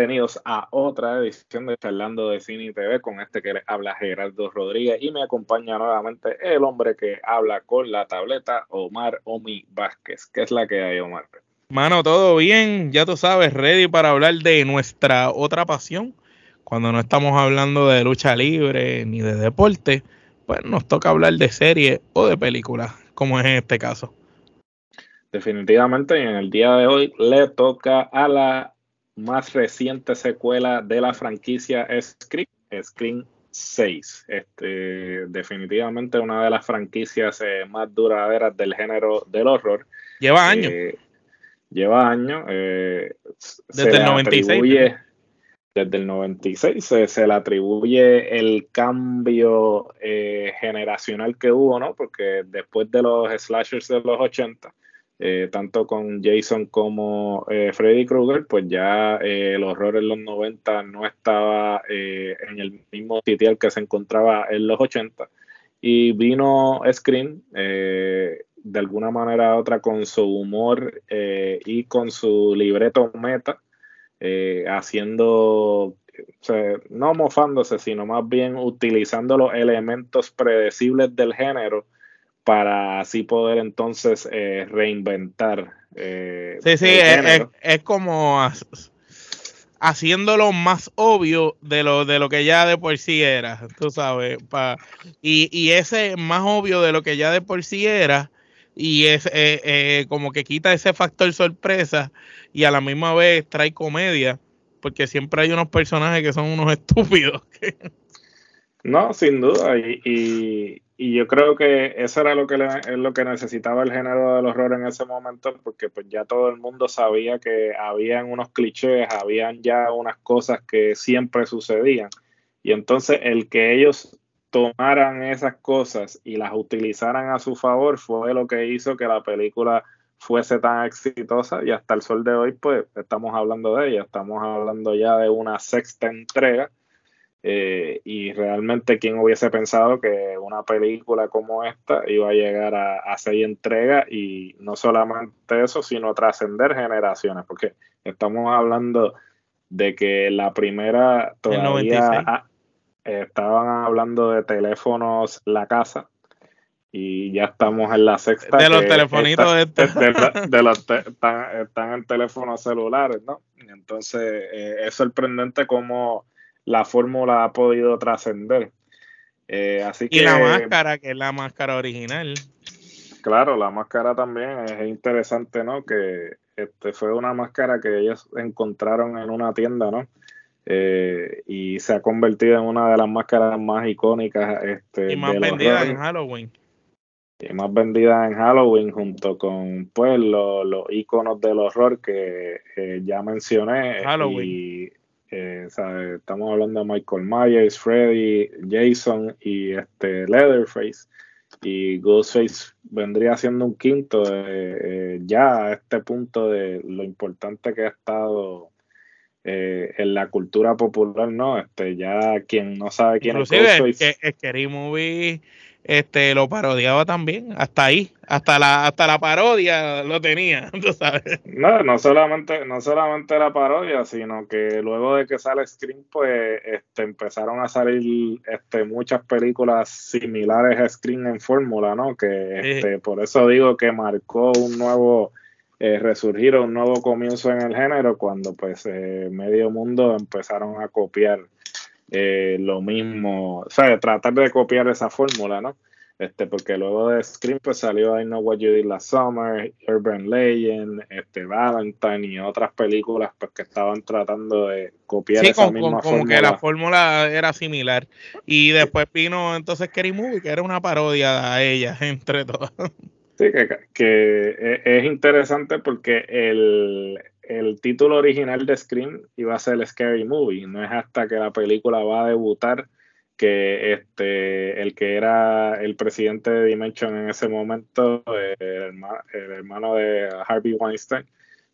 Bienvenidos a otra edición de Charlando de Cine y TV con este que les habla Gerardo Rodríguez y me acompaña nuevamente el hombre que habla con la tableta, Omar Omi Vázquez. ¿Qué es la que hay, Omar? Mano, todo bien, ya tú sabes, ready para hablar de nuestra otra pasión. Cuando no estamos hablando de lucha libre ni de deporte, pues nos toca hablar de serie o de películas, como es en este caso. Definitivamente, en el día de hoy le toca a la más reciente secuela de la franquicia Scream, Scream 6. Este, definitivamente una de las franquicias eh, más duraderas del género del horror. Lleva años. Eh, lleva años. eh, Desde el le 96, atribuye- Desde el 96 se, se le atribuye el cambio eh, generacional que hubo, ¿no? Porque después de los slashers de los 80, eh, tanto con Jason como eh, Freddy Krueger, pues ya eh, el horror en los 90 no estaba eh, en el mismo sitial que se encontraba en los 80. Y vino Scream, de alguna manera u otra, con su humor y con su libreto meta, haciendo, no mofándose, sino más bien utilizando los elementos predecibles del género para así poder entonces eh, reinventar. eh, Sí, sí, es, es- es como ha- haciéndolo más obvio de lo, de lo que ya de por sí era, tú sabes. pa- y, y ese más obvio de lo que ya de por sí era, y es eh, eh, como que quita ese factor sorpresa y a la misma vez trae comedia, porque siempre hay unos personajes que son unos estúpidos. No, sin duda. Y, y, y yo creo que eso era lo que le- es lo que necesitaba el género del horror en ese momento, porque pues ya todo el mundo sabía que habían unos clichés, habían ya unas cosas que siempre sucedían. Y entonces el que ellos tomaran esas cosas y las utilizaran a su favor fue lo que hizo que la película fuese tan exitosa y hasta el sol de hoy pues estamos hablando de ella, estamos hablando ya de una sexta entrega eh, y realmente, ¿quién hubiese pensado que una película como esta iba a llegar a, a seis entregas y no solamente eso, sino trascender generaciones? Porque estamos hablando de que la primera todavía 96. ah, estaban hablando de teléfonos la casa y ya estamos en la sexta. De los telefonitos está- estos. de, de- de los te- están, están en teléfonos celulares, ¿no? Entonces, eh, es sorprendente cómo la fórmula ha podido trascender. Eh, así que, Y la máscara, que es la máscara original. claro, la máscara también es interesante, ¿no? Que este fue una máscara que ellos encontraron en una tienda, ¿no? Eh, y se ha convertido en una de las máscaras más icónicas este, Y más vendida en Halloween. y más vendida en Halloween junto con pues los, los iconos del horror que eh, ya mencioné Halloween. y eh, ¿sabe? estamos hablando de Michael Myers, Freddy, Jason y este Leatherface y Ghostface vendría siendo un quinto eh, eh, ya a este punto de lo importante que ha estado eh, en la cultura popular, ¿no? Este, ya quien no sabe quién Inclusive es Ghostface. que, el Scary Movie este, lo parodiaba también, hasta ahí, hasta la, hasta la parodia lo tenía, tú sabes. No, no solamente, no solamente la parodia, sino que luego de que sale Scream, pues este, empezaron a salir este, muchas películas similares a Scream en fórmula, ¿no? Que este, por eso digo que marcó un nuevo eh, resurgir, un nuevo comienzo en el género, cuando pues eh, medio mundo empezaron a copiar eh, lo mismo, o sea, tratar de copiar esa fórmula, ¿no? Este, porque luego de Scream pues salió I Know What You Did Last Summer, Urban Legend, este, Valentine y otras películas pues que estaban tratando de copiar Sí, esa con, misma con- como fórmula. que la fórmula era similar. Y después vino entonces Scary Movie, que era una parodia a ella, entre todas. Sí, que, es interesante porque el, el, título original de Scream iba a ser Scary Movie. No es hasta que la película va a debutar que este el que era el presidente de Dimension en ese momento, el, hermano de Harvey Weinstein,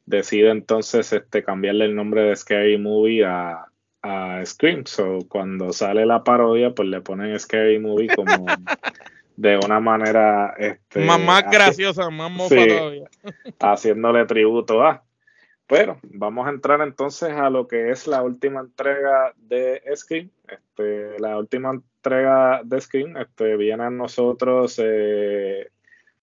decide entonces este, cambiarle el nombre de Scary Movie a, a Scream. So, cuando sale la parodia, pues le ponen Scary Movie como de una manera este, más, graciosa, más mofa haciéndole tributo a. Pero vamos a entrar entonces a lo que es la última entrega de Scream. Este, la última entrega de Scream este, viene a nosotros eh,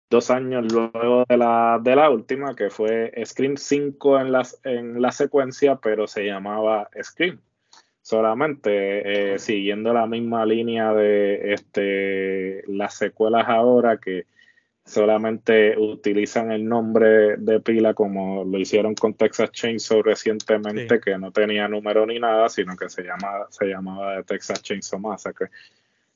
dos años luego de la, de la última, que fue Scream 5 en, las, en la secuencia, pero se llamaba Scream solamente eh, siguiendo la misma línea de este, las secuelas ahora que solamente utilizan el nombre de pila como lo hicieron con Texas Chainsaw recientemente que no tenía número ni nada sino que se llama se llamaba Texas Chainsaw Massacre.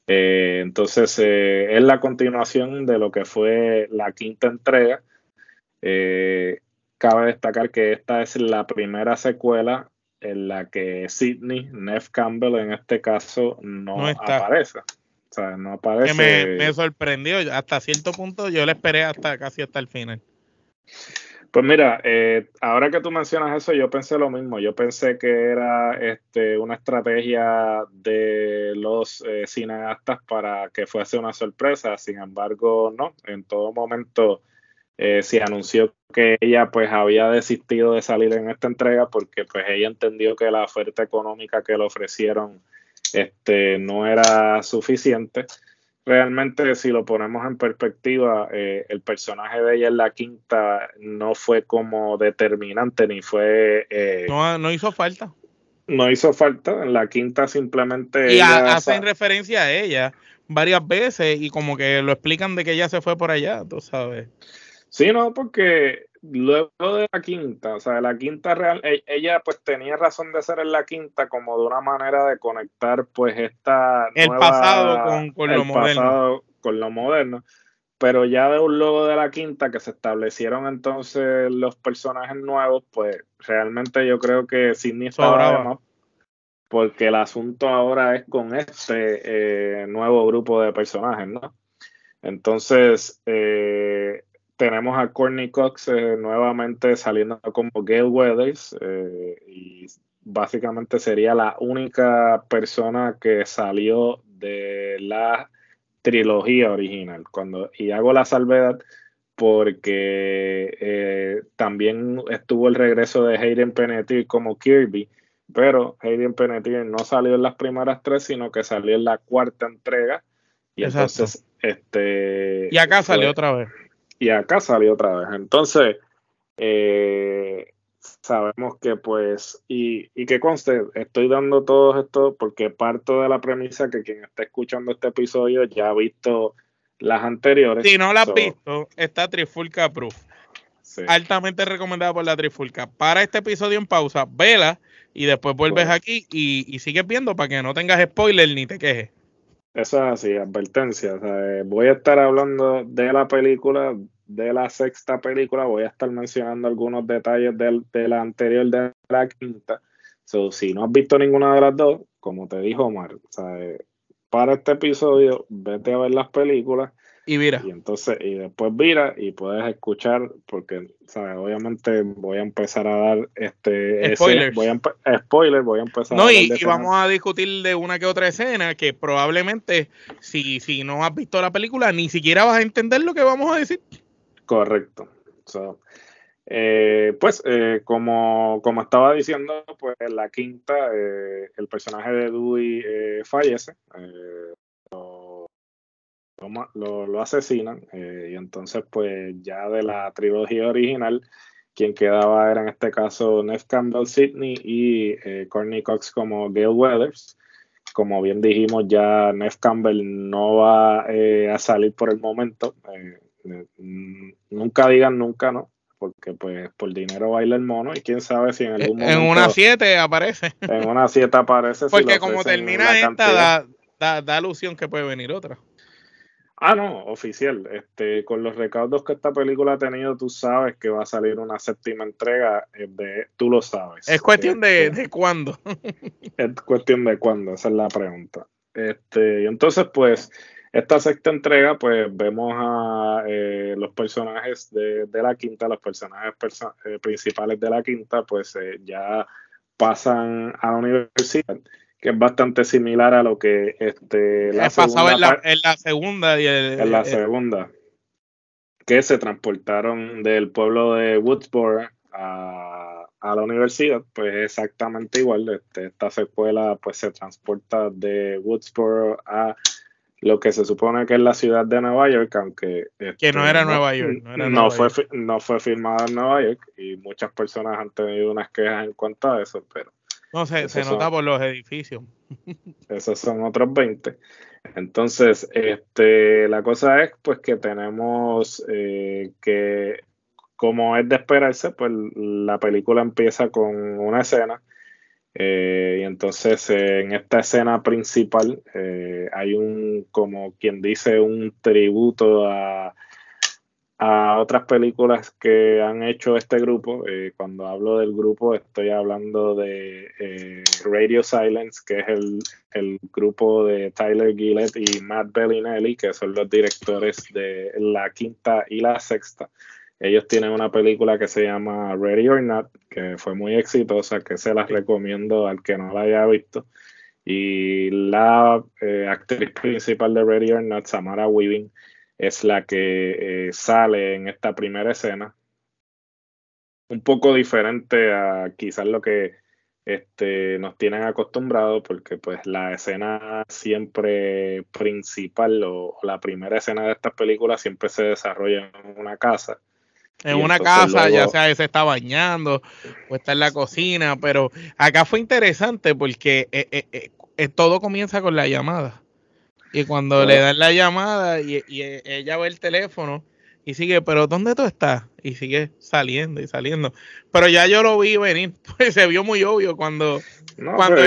Eh, entonces eh, es la continuación de lo que fue la quinta entrega. Cabe destacar que esta es la primera secuela en la que Sidney, Neff Campbell en este caso, no, aparece. O sea, no aparece. Que me, sorprendió. Hasta cierto punto yo le esperé hasta casi hasta el final. Pues mira, eh, ahora que tú mencionas eso, yo pensé lo mismo. Yo pensé que era este, una estrategia de los eh, cineastas para que fuese una sorpresa. Sin embargo, no. En todo momento eh, se anunció que ella pues había desistido de salir en esta entrega porque pues ella entendió que la oferta económica que le ofrecieron este, no era suficiente. Realmente si lo ponemos en perspectiva, eh, el personaje de ella en la quinta no fue como determinante ni fue... Eh, no, no hizo falta. No hizo falta, en la quinta simplemente... Y hacen referencia a ella varias veces y como que lo explican de que ella se fue por allá, tú sabes. Sí, no, porque luego de la quinta, o sea, la quinta real, e, ella pues tenía razón de ser en la quinta como de una manera de conectar pues esta el pasado con, con lo moderno. con lo moderno. Pero ya de un logo de la quinta que se establecieron entonces los personajes nuevos, pues realmente yo creo que Sidney estaba porque el asunto ahora es con este eh, nuevo grupo de personajes, ¿no? Entonces, eh, tenemos a Courtney Cox eh, nuevamente saliendo como Gail Weathers eh, y básicamente sería la única persona que salió de la trilogía original. Cuando, y hago la salvedad porque eh, también estuvo el regreso de Hayden Panettiere como Kirby, pero Hayden Panettiere no salió en las primeras tres, sino que salió en la cuarta entrega. Y entonces, este. Y acá salió otra vez y acá salió otra vez. Entonces, eh, sabemos que pues, y, y que conste, estoy dando todo esto porque parto de la premisa que quien está escuchando este episodio ya ha visto las anteriores. Si no las has visto, está Trifulca Proof. Altamente recomendada por la Trifulca. Para este episodio en pausa, vela y después vuelves aquí y, y sigues viendo para que no tengas spoiler ni te quejes. Eso es así, advertencia. Eh, voy a estar hablando de la película, de la sexta película, voy a estar mencionando algunos detalles de, la anterior, de la quinta. So, si no has visto ninguna de las dos, como te dijo Omar, eh, para este episodio, vete a ver las películas y mira. Y entonces, y después mira y puedes escuchar, porque, ¿sabes? Obviamente voy a empezar a dar este spoilers. voy a spoiler, voy a empezar no, a y, y vamos a discutir de una que otra escena que probablemente, si, si no has visto la película, ni siquiera vas a entender lo que vamos a decir. Correcto. eh, pues, eh, como, como estaba diciendo, pues en la quinta, eh, el personaje de Dewey eh, fallece lo, asesinan eh, y entonces pues ya de la trilogía original quien quedaba era en este caso Neff Campbell Sidney y eh, Courtney Cox como Gail Weathers. Como bien dijimos ya Neff Campbell no va eh, a salir por el momento nunca digan nunca no porque pues por dinero baila el mono y quién sabe si en algún momento en una 7 aparece. En una 7 aparece porque como termina esta da, da, da alusión que puede venir otra Ah, no, oficial. Este, con los recaudos que esta película ha tenido, tú sabes que va a salir una séptima entrega. Eh, de, tú lo sabes. Es cuestión de, este, de cuándo. es cuestión de cuándo, esa es la pregunta. Este, y entonces, pues, esta sexta entrega, pues, vemos a eh, los personajes de, de, la quinta, los personajes eh, principales de la quinta, pues ya pasan a la universidad que es bastante similar a lo que este la pasaba en la, en la, segunda y en la segunda que se transportaron del pueblo de Woodsboro a, a la universidad pues exactamente igual este, esta secuela pues se transporta de Woodsboro a lo que se supone que es la ciudad de Nueva York, aunque... que no era Nueva York. No, fue, no fue filmada en Nueva York y muchas personas han tenido unas quejas en cuanto a eso, pero no, se, se nota por los edificios. Esos son otros 20. Entonces, este, la cosa es pues que tenemos eh, que, como es de esperarse, pues la película empieza con una escena. Eh, y entonces en esta escena principal eh, hay un, como quien dice, un tributo a a otras películas que han hecho este grupo. Eh, cuando hablo del grupo estoy hablando de eh, Radio Silence, que es el, el, grupo de Tyler Gillett y Matt Bellinelli, que son los directores de la quinta y la sexta. Ellos tienen una película que se llama Ready or Not, que fue muy exitosa, que se las recomiendo al que no la haya visto. Y la eh, actriz principal de Ready or Not, Samara Weaving, es la que eh, sale en esta primera escena. Un poco diferente a quizás lo que este, nos tienen acostumbrados, porque pues la escena siempre principal o, la primera escena de estas películas siempre se desarrolla en una casa. En una casa, ya sea se está bañando o está en la cocina, pero acá fue interesante porque eh, eh, todo comienza con la llamada. Y cuando le dan la llamada y, ella ve el teléfono y sigue, pero ¿dónde tú estás? Y sigue saliendo y saliendo. Pero ya yo lo vi venir, pues se vio muy obvio cuando, cuando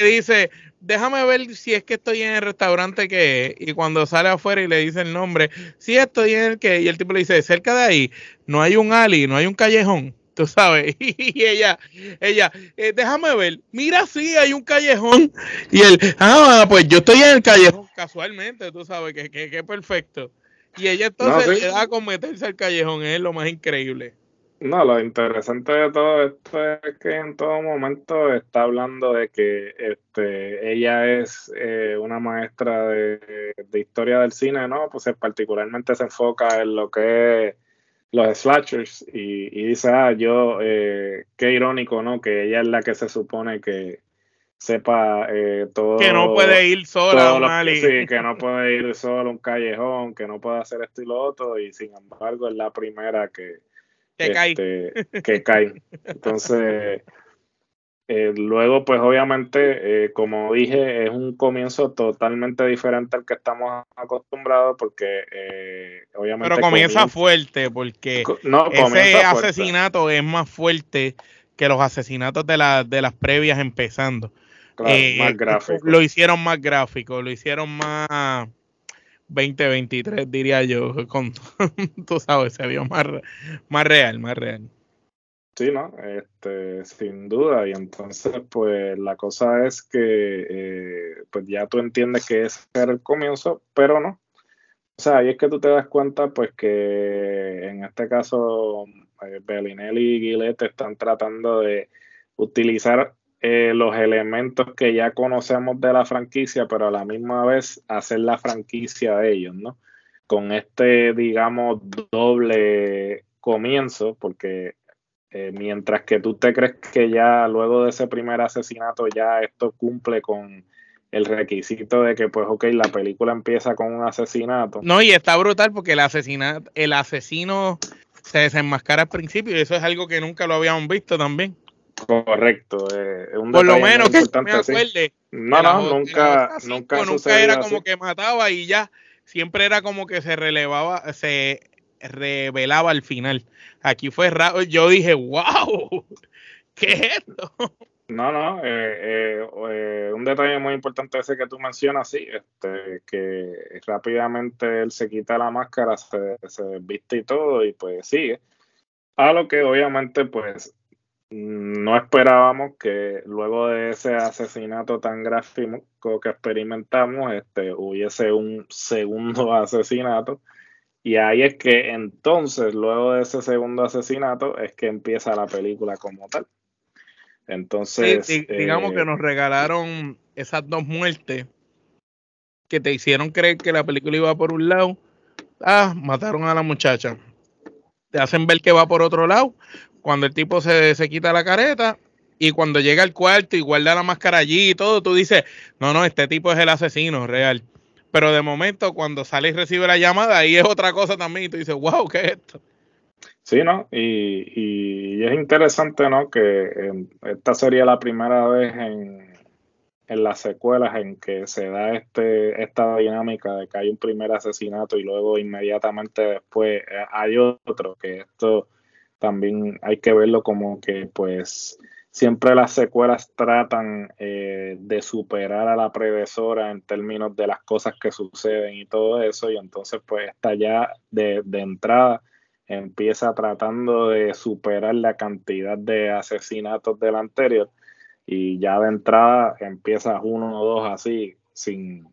dice, déjame ver si es que estoy en el restaurante que es. Y cuando sale afuera y le dice el nombre, sí estoy en el que, y el tipo le dice, cerca de ahí no hay un ali, no hay un callejón tú sabes. Y ella, ella, eh, déjame ver, mira, sí, hay un callejón. Y él, ah, pues yo estoy en el callejón casualmente, tú sabes, que, que, perfecto. Y ella entonces le da con meterse al callejón, es lo más increíble. No, lo interesante de todo esto es que en todo momento está hablando de que este, ella es eh, una maestra de, de, historia del cine, ¿no? Pues particularmente se enfoca en lo que es los slashers y, dice, ah, yo, eh, qué irónico, ¿no? Que ella es la que se supone que sepa eh, todo. Que no puede ir sola, Sí, que no puede ir sola a un callejón, que no puede hacer esto y lo otro, y sin embargo es la primera que, que cae. Este, que cae. Entonces, eh, luego, pues obviamente, eh, como dije, es un comienzo totalmente diferente al que estamos acostumbrados porque eh, obviamente... Pero comienza, fuerte porque ese asesinato es más fuerte que los asesinatos de, la, de las previas empezando. más gráfico. Lo hicieron más gráfico, lo hicieron más 2023 diría yo. Con, tú sabes, se vio más, más real, más real. Sí, ¿no? Este, sin duda. Y entonces, pues la cosa es que, eh, pues ya tú entiendes que ese era el comienzo, pero no. O sea, ahí es que tú te das cuenta, pues que en este caso, eh, Bellinelli y Gillette están tratando de utilizar eh, los elementos que ya conocemos de la franquicia, pero a la misma vez hacer la franquicia de ellos, ¿no? Con este, digamos, doble comienzo, porque eh, mientras que tú te crees que ya luego de ese primer asesinato ya esto cumple con el requisito de que pues ok, la película empieza con un asesinato. No, y está brutal porque el asesinato, el asesino se desenmascara al principio y eso es algo que nunca lo habíamos visto también. Correcto, eh, por lo menos que me acuerde. No, no, nunca, nunca, nunca era como que mataba y ya, siempre era como que se relevaba, se revelaba al final. Aquí fue raro. Yo dije, wow, ¿qué es esto? No, no, eh, eh, eh, un detalle muy importante ese que tú mencionas, sí, este, que rápidamente él se quita la máscara, se, se viste y todo, y pues sigue. A lo que obviamente, pues, no esperábamos que luego de ese asesinato tan gráfico que experimentamos, este, hubiese un segundo asesinato. Y ahí es que entonces, luego de ese segundo asesinato, es que empieza la película como tal. Entonces. digamos que eh, nos regalaron esas dos muertes que te hicieron creer que la película iba por un lado. Ah, mataron a la muchacha. Te hacen ver que va por otro lado. Cuando el tipo se, se quita la careta y cuando llega al cuarto y guarda la máscara allí y todo, tú dices, no, no, este tipo es el asesino real. Pero de momento, cuando sale y recibe la llamada, ahí es otra cosa también y tú dices, wow, ¿qué es esto? Sí, ¿no? Y, es interesante, ¿no? Que esta sería la primera vez en, en, las secuelas en que se da este esta dinámica de que hay un primer asesinato y luego inmediatamente después eh, hay otro, que esto también hay que verlo como que pues siempre las secuelas tratan eh, de superar a la predecesora en términos de las cosas que suceden y todo eso, y entonces pues está ya de, de entrada empieza tratando de superar la cantidad de asesinatos del anterior y ya de entrada empieza uno o dos así sin,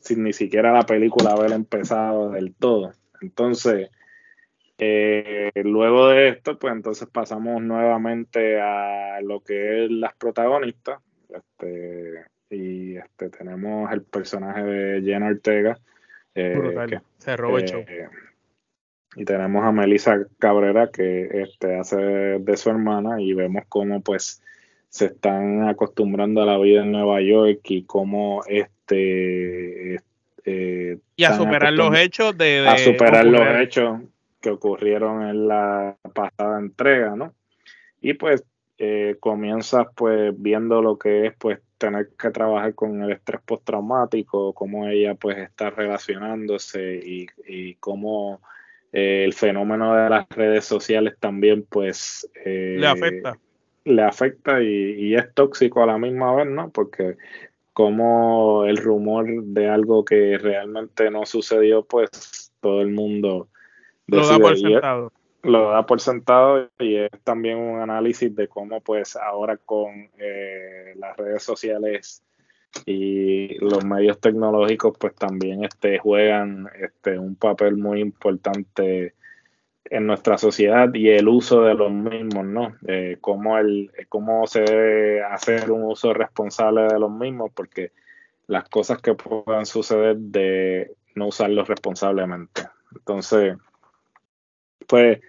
sin ni siquiera la película haber empezado del todo. Entonces, eh, luego de esto, pues entonces pasamos nuevamente a lo que es las protagonistas. Este, y este, tenemos el personaje de Jenna Ortega. Eh, se robó y tenemos a Melissa Cabrera que este, hace de su hermana y vemos cómo pues se están acostumbrando a la vida en Nueva York y cómo este eh, y a superar los hechos de, a superar los hechos que ocurrieron en la pasada entrega no y pues eh, comienzas pues viendo lo que es pues tener que trabajar con el estrés postraumático cómo ella pues está relacionándose y, y cómo eh, el fenómeno de las redes sociales también pues eh, le afecta. le afecta y, es tóxico a la misma vez no porque como el rumor de algo que realmente no sucedió pues todo el mundo lo da por sentado lo da por sentado y es también un análisis de cómo pues ahora con eh, las redes sociales y los medios tecnológicos pues también este, juegan este, un papel muy importante en nuestra sociedad y el uso de los mismos, ¿no? Eh, cómo, el, cómo se debe hacer un uso responsable de los mismos, porque las cosas que puedan suceder de no usarlos responsablemente. Entonces, pues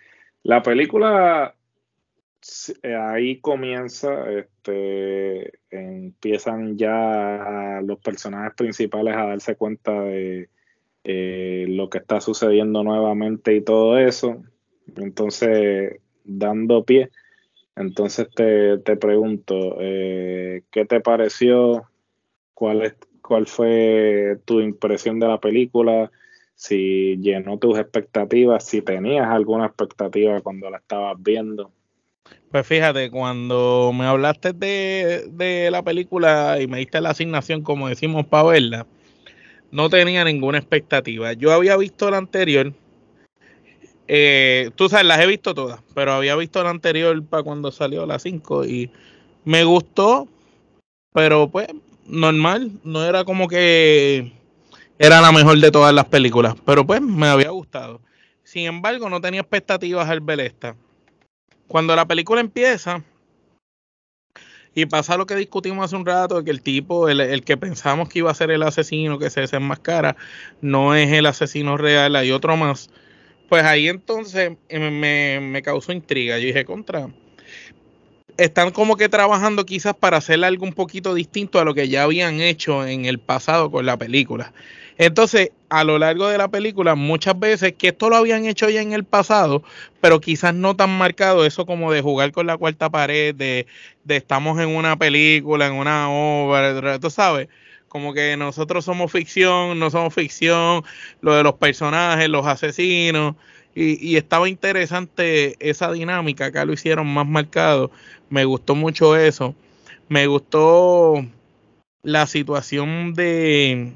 la película eh, ahí comienza, este, empiezan ya los personajes principales a darse cuenta de eh, lo que está sucediendo nuevamente y todo eso. Entonces, dando pie, entonces te, pregunto, eh, ¿qué te pareció? ¿Cuál, es, ¿Cuál fue tu impresión de la película? Si llenó tus expectativas, si tenías alguna expectativa cuando la estabas viendo. Pues fíjate, cuando me hablaste de, la película y me diste la asignación, como decimos, para verla, no tenía ninguna expectativa. Yo había visto la anterior, eh, tú sabes, las he visto todas, pero había visto la anterior para cuando salió la 5 y me gustó, pero pues normal, no era como que era la mejor de todas las películas, pero pues me había gustado. Sin embargo, no tenía expectativas al ver esta cuando la película empieza y pasa lo que discutimos hace un rato, que el tipo, el, que pensamos que iba a ser el asesino que se desenmascara, no es el asesino real, hay otro más. Pues ahí entonces me, me causó intriga. Yo dije, contra, están como que trabajando quizás para hacer algo un poquito distinto a lo que ya habían hecho en el pasado con la película. Entonces, a lo largo de la película, muchas veces que esto lo habían hecho ya en el pasado, pero quizás no tan marcado eso como de jugar con la cuarta pared, de, de estamos en una película, en una obra, tú sabes, como que nosotros somos ficción, no somos ficción, lo de los personajes, los asesinos, y, estaba interesante esa dinámica, acá lo hicieron más marcado, me gustó mucho eso, me gustó la situación de,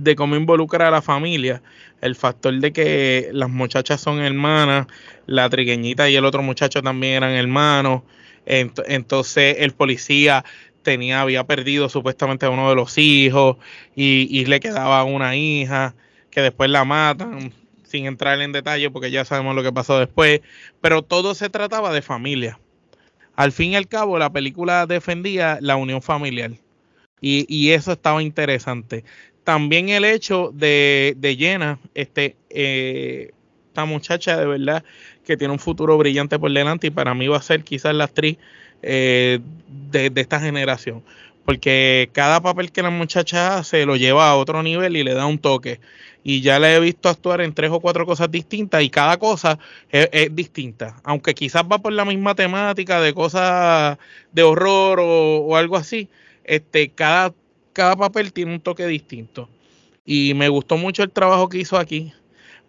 de cómo involucrar a la familia, el factor de que las muchachas son hermanas, la trigueñita y el otro muchacho también eran hermanos, entonces el policía tenía, había perdido supuestamente a uno de los hijos y, y le quedaba una hija que después la matan sin entrar en detalle porque ya sabemos lo que pasó después, pero todo se trataba de familia. Al fin y al cabo, la película defendía la unión familiar y, eso estaba interesante. También el hecho de, de Jenna, este, eh, esta muchacha de verdad que tiene un futuro brillante por delante y para mí va a ser quizás la actriz eh, de, de, esta generación. Porque cada papel que la muchacha hace lo lleva a otro nivel y le da un toque y ya la he visto actuar en tres o cuatro cosas distintas y cada cosa es, distinta, aunque quizás va por la misma temática de cosas de horror o, algo así, este, cada, cada papel tiene un toque distinto. Y me gustó mucho el trabajo que hizo aquí,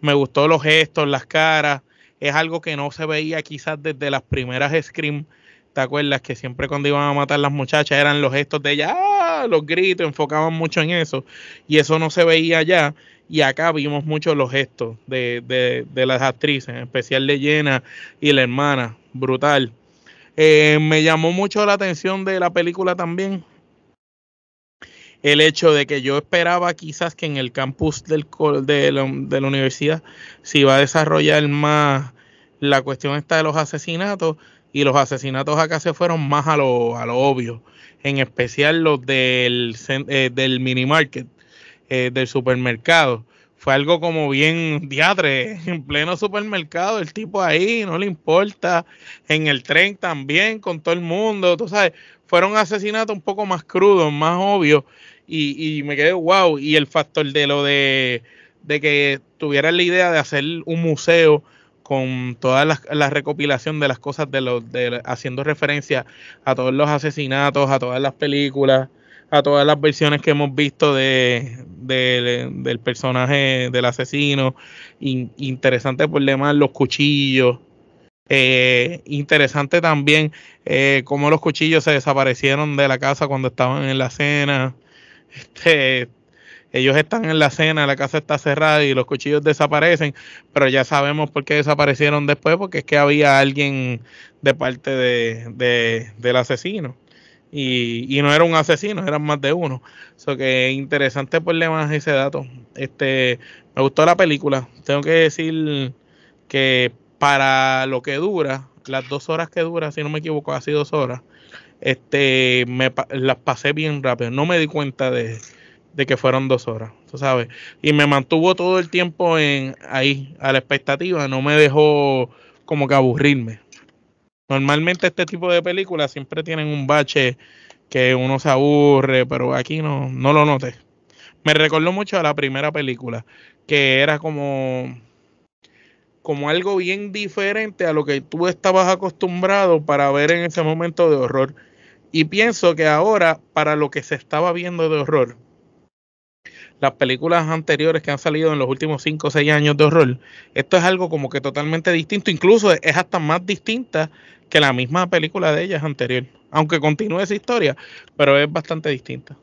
me gustó los gestos, las caras, es algo que no se veía quizás desde las primeras Scream. ¿Te acuerdas que siempre cuando iban a matar las muchachas eran los gestos de ella, ¡ah! los gritos, enfocaban mucho en eso y eso no se veía ya y acá vimos mucho los gestos de, de, las actrices, en especial de Jenna y la hermana, brutal. Eh, me llamó mucho la atención de la película también el hecho de que yo esperaba quizás que en el campus del, de, la, de la universidad se iba a desarrollar más la cuestión esta de los asesinatos y los asesinatos acá se fueron más a lo, a lo obvio, en especial los del, eh, del mini market eh, del supermercado. Fue algo como bien diadre, en pleno supermercado, el tipo ahí, no le importa, en el tren también, con todo el mundo, tú sabes, fueron asesinatos un poco más crudos, más obvios, y, y me quedé wow, y el factor de lo de, de que tuvieran la idea de hacer un museo con toda la, recopilación de las cosas de los de, haciendo referencia a todos los asesinatos, a todas las películas, a todas las versiones que hemos visto de, del personaje del asesino. interesante por demás los cuchillos. Eh, interesante también eh, cómo los cuchillos se desaparecieron de la casa cuando estaban en la cena. Este, ellos están en la cena, la casa está cerrada y los cuchillos desaparecen, pero ya sabemos por qué desaparecieron después, porque es que había alguien de parte de, del asesino y, no era un asesino, eran más de uno. So que interesante por demás ese dato. Este, me gustó la película. Tengo que decir que para lo que dura, las dos horas que dura, si no me equivoco, hace dos horas, este, me las pasé bien rápido. No me di cuenta de, de que fueron dos horas, tú sabes. Y me mantuvo todo el tiempo en ahí, a la expectativa. No me dejó como que aburrirme. Normalmente este tipo de películas siempre tienen un bache que uno se aburre, pero aquí no, no lo noté. Me recordó mucho a la primera película, que era como, como algo bien diferente a lo que tú estabas acostumbrado para ver en ese momento de horror. Y pienso que ahora, para lo que se estaba viendo de horror, las películas anteriores que han salido en los últimos 5 o 6 años de horror, esto es algo como que totalmente distinto, incluso es hasta más distinta que la misma película de ellas anterior, aunque continúe esa historia, pero es bastante distinta.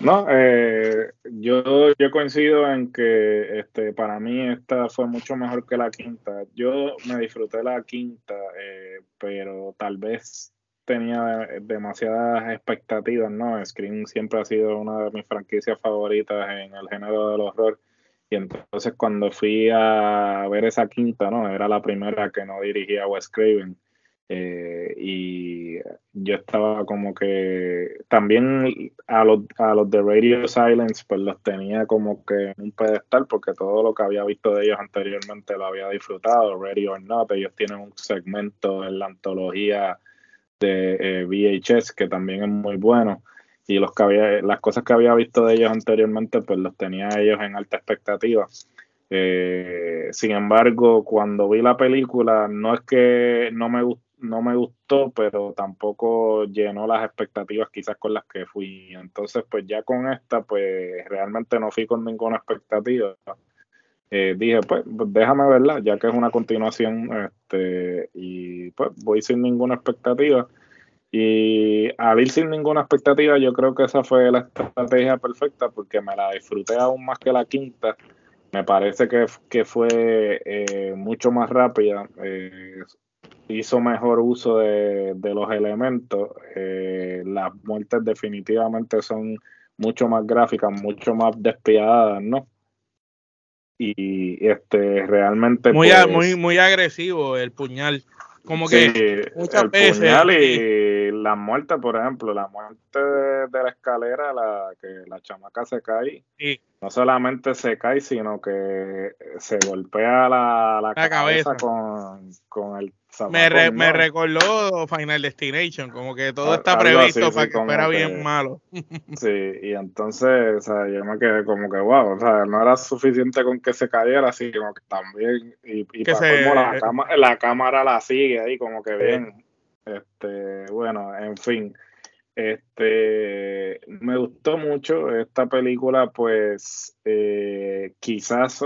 No, eh, yo, yo coincido en que este, para mí esta fue mucho mejor que la quinta. Yo me disfruté la quinta, eh, pero tal vez tenía demasiadas expectativas, ¿no? Scream siempre ha sido una de mis franquicias favoritas en el género del horror. Y entonces cuando fui a ver esa quinta, ¿no? Era la primera que no dirigía Wes Craven. Eh, y yo estaba como que también a los, a los de Radio Silence pues los tenía como que en un pedestal porque todo lo que había visto de ellos anteriormente lo había disfrutado, Radio or Not, ellos tienen un segmento en la antología de eh, VHS que también es muy bueno y los que había, las cosas que había visto de ellos anteriormente, pues los tenía ellos en alta expectativa. Eh, sin embargo, cuando vi la película, no es que no me, no me gustó, pero tampoco llenó las expectativas quizás con las que fui. Entonces, pues ya con esta, pues realmente no fui con ninguna expectativa. eh, dije, pues, pues, déjame verla, ya que es una continuación, este, y pues voy sin ninguna expectativa. Y al sin ninguna expectativa, yo creo que esa fue la estrategia perfecta porque me la disfruté aún más que la quinta. Me parece que, que fue eh, mucho más rápida, eh, hizo mejor uso de, los elementos. Eh, las muertes definitivamente son mucho más gráficas, mucho más despiadadas, ¿no? Y este realmente muy pues muy muy agresivo el puñal como que muchas el puñal y la muerte por ejemplo la muerte de, la escalera la que la chamaca se cae no solamente se cae sino que se golpea la, la, cabeza, Con, con el me, me, recordó Final Destination, como que todo está previsto para que fuera bien malo. Sí, y entonces, o sea, yo me quedé como que, wow, o sea, no era suficiente con que se cayera, sino que también, y, y para la, cámara, la cámara la sigue ahí, como que bien. Este, bueno, en fin. Este, me gustó mucho esta película, pues eh, quizás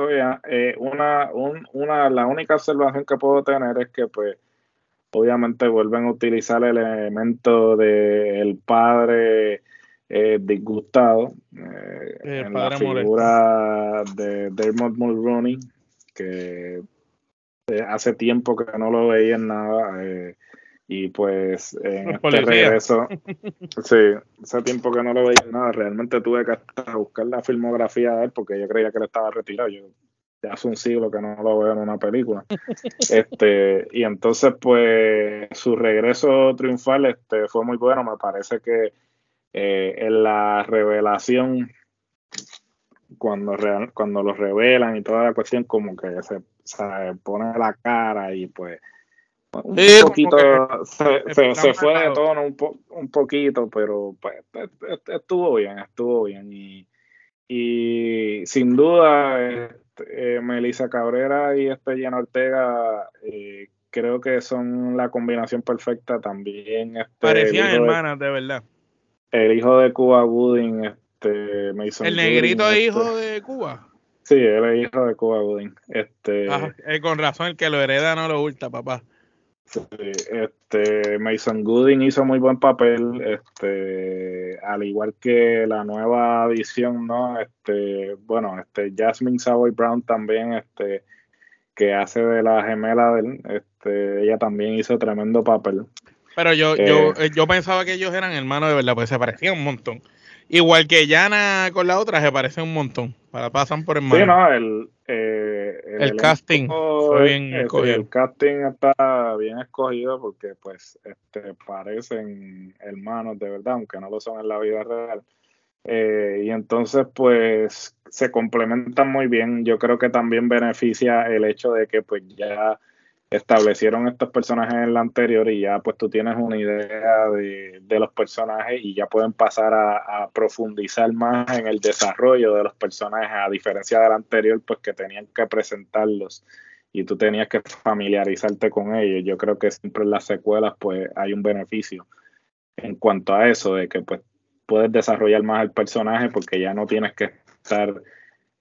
eh, una, una, la única observación que puedo tener es que pues obviamente vuelven a utilizar el elemento del padre eh, disgustado en la figura de Dermot Mulroney, que hace tiempo que no lo veía en nada. Y pues en este regreso, sí, hace tiempo que no lo veía nada, realmente tuve que hasta buscar la filmografía de él porque yo creía que él estaba retirado. Yo ya hace un siglo que no lo veo en una película. este, y entonces, pues, su regreso triunfal este, fue muy bueno. Me parece que eh, en la revelación, cuando, cuando lo revelan y toda la cuestión, como que se, se pone la cara y pues un poquito, se, fue de tono un, un poquito, pero pues, estuvo bien, estuvo bien. Y, y sin duda, este, eh, Melissa Cabrera y este Llena Ortega eh, creo que son la combinación perfecta también. Este, Parecían hermanas, de, verdad. El hijo de Cuba Wooding, este, Mason ¿El negrito hijo este, de Cuba? Sí, él es hijo de Cuba Wooding. Este, eh, con razón, el que lo hereda no lo hurta, papá. Sí, este, Mason Gooding hizo muy buen papel, este, al igual que la nueva edición, ¿no? Este, bueno, este, Jasmine Savoy Brown también, este, que hace de la gemela de él, este, ella también hizo tremendo papel. Pero yo, yo, eh, yo pensaba que ellos eran hermanos de verdad, pues se parecían un montón. Igual que Yana con la otra, se parecen un montón. Para, pasan por hermanos. Sí, no, el, eh, el, casting fue bien escogido. El casting está bien escogido porque, pues, este, parecen hermanos de verdad, aunque no lo son en la vida real. Eh, y entonces, pues, se complementan muy bien. Yo creo que también beneficia el hecho de que, pues, ya establecieron estos personajes en la anterior y ya pues tú tienes una idea de, los personajes y ya pueden pasar a, profundizar más en el desarrollo de los personajes a diferencia del anterior pues que tenían que presentarlos y tú tenías que familiarizarte con ellos. Yo creo que siempre en las secuelas pues hay un beneficio en cuanto a eso de que pues puedes desarrollar más el personaje porque ya no tienes que estar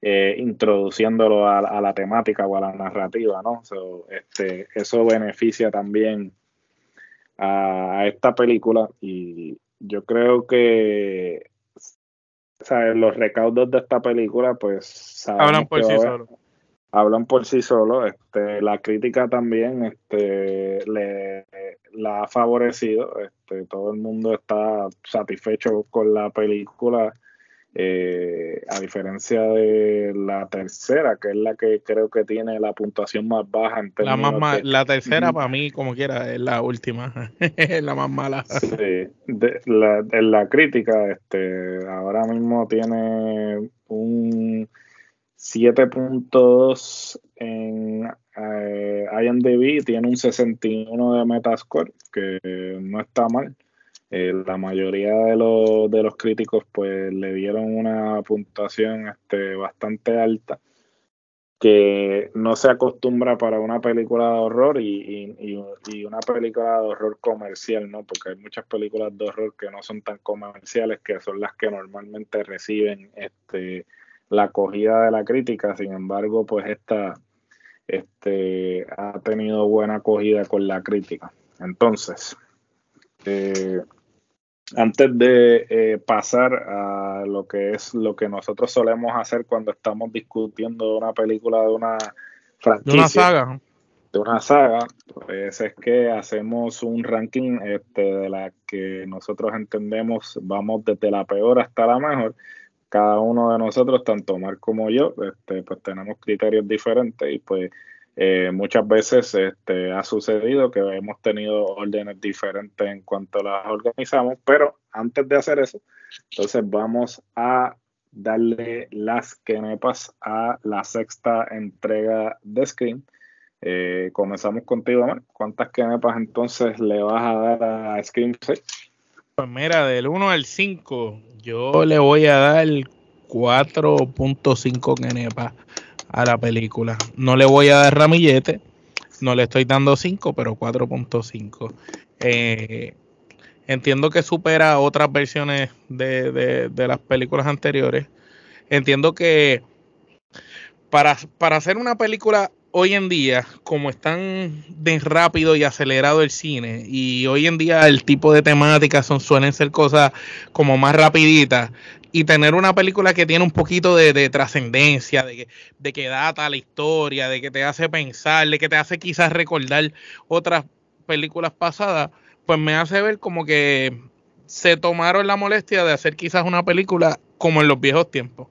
eh, introduciéndolo a, la temática o a la narrativa, ¿no? este, eso beneficia también a, esta película y yo creo que los recaudos de esta película pues hablan por sí solos hablan por sí solos este la crítica también este le la ha favorecido este todo el mundo está satisfecho con la película eh, a diferencia de la tercera, que es la que creo que tiene la puntuación más baja. En la, más la tercera para mí, como quiera, es la última, es la más mala. Sí, la, en la crítica, este, ahora mismo tiene un 7.2 en eh, IMDb, tiene un 61 de Metascore, que no está mal. Eh, la mayoría de los, de los críticos pues le dieron una puntuación este, bastante alta que no se acostumbra para una película de horror y, y, una película de horror comercial, ¿no? Porque hay muchas películas de horror que no son tan comerciales, que son las que normalmente reciben este la acogida de la crítica, sin embargo, pues esta este, ha tenido buena acogida con la crítica. Entonces, eh, antes de eh, pasar a lo que es lo que nosotros solemos hacer cuando estamos discutiendo una película de una franquicia, de una saga, de una saga, pues es que hacemos un ranking este, de la que nosotros entendemos vamos desde la peor hasta la mejor. Cada uno de nosotros, tanto Mar como yo, este, pues tenemos criterios diferentes y pues eh, muchas veces este, ha sucedido que hemos tenido órdenes diferentes en cuanto las organizamos, pero antes de hacer eso, entonces vamos a darle las quenepas a la sexta entrega de Scream. Eh, comenzamos contigo. ¿Cuántas quenepas entonces le vas a dar a Scream 6? Pues mira, del 1 al 5, yo le voy a dar 4.5 kenepa a la película. No le voy a dar ramillete, no le estoy dando 5, pero 4.5. Eh, entiendo que supera otras versiones de, de, las películas anteriores. Entiendo que para, para hacer una película hoy en día, como están de rápido y acelerado el cine, y hoy en día el tipo de temáticas son, suelen ser cosas como más rapiditas, y tener una película que tiene un poquito de, trascendencia, de que, de que data la historia, de que te hace pensar, de que te hace quizás recordar otras películas pasadas, pues me hace ver como que se tomaron la molestia de hacer quizás una película como en los viejos tiempos.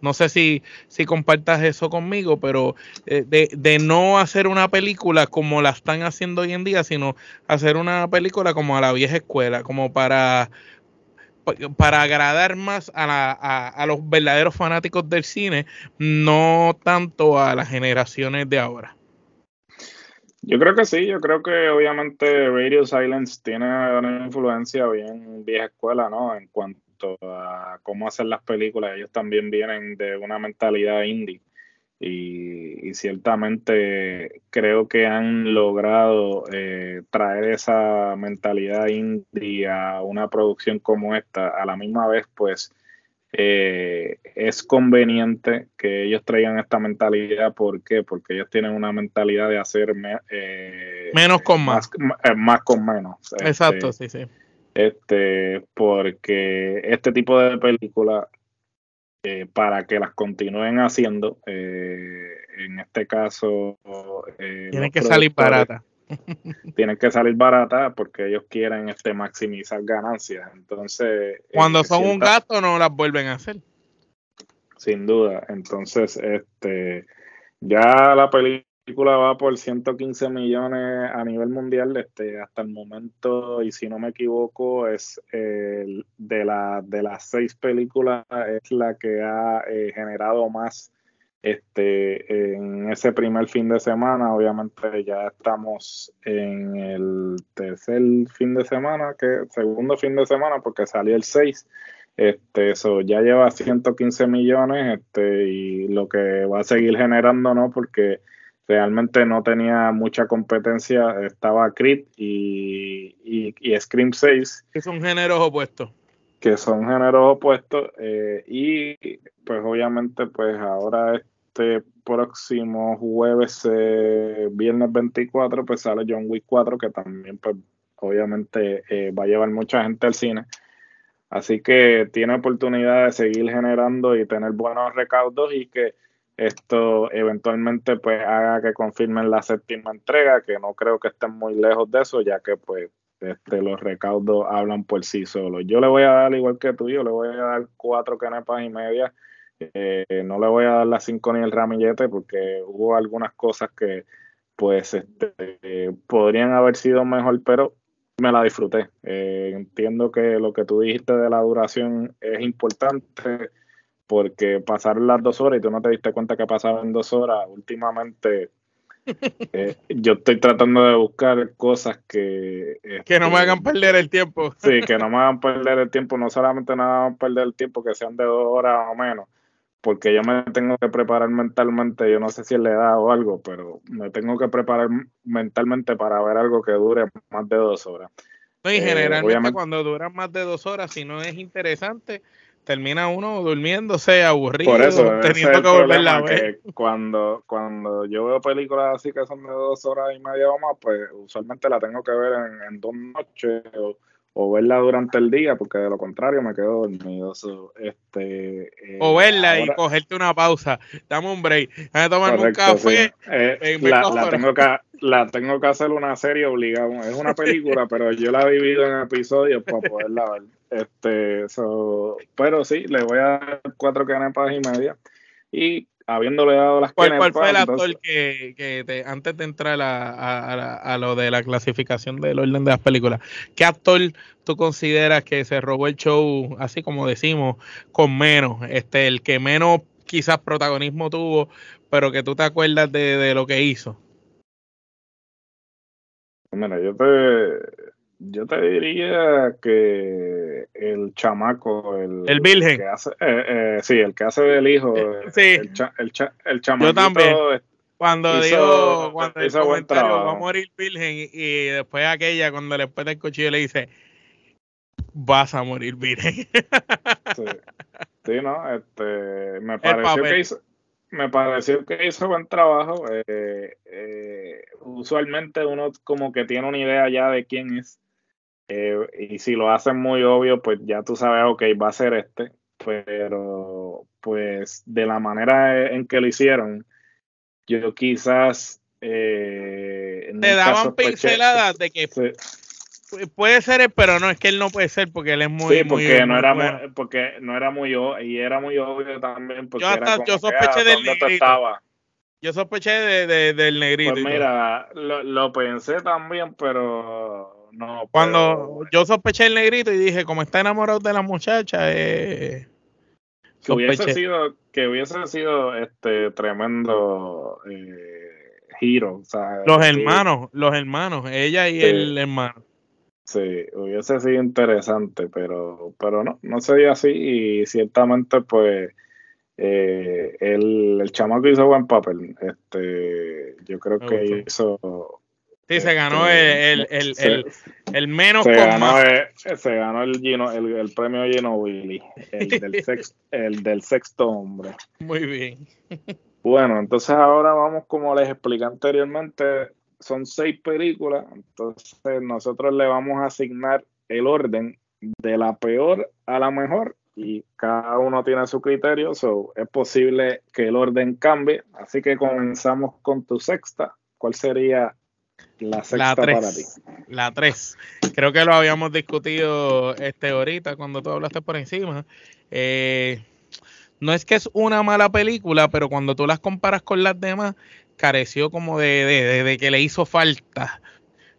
No sé si, si compartas eso conmigo, pero eh, de, de, no hacer una película como la están haciendo hoy en día, sino hacer una película como a la vieja escuela, como para, para agradar más a, a, los verdaderos fanáticos del cine, no tanto a las generaciones de ahora. Yo creo que sí, yo creo que obviamente Radio Silence tiene una influencia bien vieja escuela, ¿no? En cuanto a cómo hacer las películas, ellos también vienen de una mentalidad indie y, ciertamente creo que han logrado eh, traer esa mentalidad indie a una producción como esta. A la misma vez, pues eh, es conveniente que ellos traigan esta mentalidad. ¿Por qué? Porque ellos tienen una mentalidad de hacer eh, menos con más. más. con menos. Exacto, este, sí, sí este, porque este tipo de películas, eh, para que las continúen haciendo, eh, en este caso... Eh, tienen que salir barata. Tienen que salir barata porque ellos quieren este, maximizar ganancias. Entonces... Cuando son un gasto no las vuelven a hacer. Sin duda. Entonces, este ya la película película va por 115 millones a nivel mundial este, hasta el momento, y si no me equivoco, es de, la, de las seis películas, es la que ha eh, generado más este, en ese primer fin de semana. Obviamente ya estamos en el tercer fin de semana, que segundo fin de semana, porque salió el 6. Este, eso ya lleva 115 millones este, y lo que va a seguir generando, ¿no? Porque realmente no tenía mucha competencia. Estaba Creed y, y, Scream 6. Que son géneros opuestos. Que son géneros opuestos. Eh, y pues obviamente pues ahora este próximo jueves, eh, viernes 24, pues sale John Wick 4, que también pues obviamente eh, va a llevar mucha gente al cine. Así que tiene oportunidad de seguir generando y tener buenos recaudos y que esto eventualmente pues haga que confirmen la séptima entrega, que no creo que estén muy lejos de eso, ya que pues este, los recaudos hablan por sí solos. Yo le voy a dar, igual que tú, yo le voy a dar cuatro canepas y media. Eh, no le voy a dar las cinco ni el ramillete porque hubo algunas cosas que pues este, podrían haber sido mejor, pero me la disfruté. Eh, entiendo que lo que tú dijiste de la duración es importante porque pasaron las dos horas y tú no te diste cuenta que pasaron dos horas. Últimamente, eh, yo estoy tratando de buscar cosas que... que no me hagan este, perder el tiempo. sí, que no me hagan perder el tiempo. No solamente no me hagan perder el tiempo, que sean de dos horas o menos. Porque yo me tengo que preparar mentalmente, yo no sé si es la edad o algo, pero me tengo que preparar mentalmente para ver algo que dure más de dos horas. y eh, generalmente cuando duran más de dos horas, si no es interesante, termina uno durmiéndose, aburrido, Por eso, es teniendo que volverla a ver. cuando, cuando yo veo películas así que son de dos horas y media o más, pues usualmente la tengo que ver en, en dos noches o, o verla durante el día, porque de lo contrario me quedo dormido. So, este, eh, O verla y cogerte una pausa. Dame un break. Déjame tomarme un café. sí. Eh, la, la tengo que, la tengo que hacer una serie obligada. Es una película, pero yo la divido en episodios para poderla ver. Este, so, pero sí, le voy a dar cuatro canepas y media. Y habiéndole dado las ¿Cuál, cuál fue el canepas, actor entonces- que, que te- antes de entrar a, a- a lo de la clasificación del orden de las películas, qué actor tú consideras que se robó el show, así como decimos, con menos, este, el que menos quizás protagonismo tuvo, pero que tú te acuerdas de, de lo que hizo? Mira, yo te, yo te diría que el chamaco, el, El virgen. que hace, eh, eh, sí, el que hace del hijo, Eh, sí. el, cha- el, cha- el chamaquito, también. Cuando Hizo- dijo, cuando el hizo buen comentario va a morir virgen y, y después aquella cuando le pone el cuchillo le dice vas a morir virgen. Sí, Sí, no, este, me pareció que hizo, me pareció que hizo buen trabajo. eh, eh, usualmente uno como que tiene una idea ya de quién es. Eh, y si lo hacen muy obvio, pues ya tú sabes, ok, va a ser este. Pero, pues, de la manera en que lo hicieron, yo quizás eh, Te daban sospeché- pinceladas de que Sí, puede ser él, pero no, es que él no puede ser porque él es muy, sí, muy- porque no muy era bueno. muy, porque no era muy o- y era muy obvio también porque Yo era hasta- como yo que, sospeché ah, del ¿dónde tú negrito. Yo sospeché de, de- del negrito. Pues y todo. mira, lo, lo pensé también, pero no. Cuando pero yo sospeché el negrito y dije, como está enamorado de la muchacha, eh, que hubiese sido, que hubiese sido este tremendo eh, giro, o sea, Los sí, hermanos, los hermanos, ella y Sí. el hermano. Sí, hubiese sido interesante, pero, pero no, no se dio así y ciertamente pues eh, el, el chamaco hizo buen papel. Este, yo creo Me que gustó. hizo Sí, se ganó el, el, el, se- el, el menos se con ganó, más. se ganó el, Gino- el, el premio Gino Willy, el del, sex- el del sexto hombre. Muy bien. Bueno, entonces ahora vamos, como les expliqué anteriormente, son seis películas, entonces nosotros le vamos a asignar el orden de la peor a la mejor y cada uno tiene su criterio, so es posible que el orden cambie, así que comenzamos con tu sexta. ¿Cuál sería la La sexta para ti? 3. La 3. Creo que lo habíamos discutido este ahorita cuando tú hablaste por encima. Eh, no es que es una mala película, pero cuando tú las comparas con las demás, careció como de, de- de- de que le hizo falta.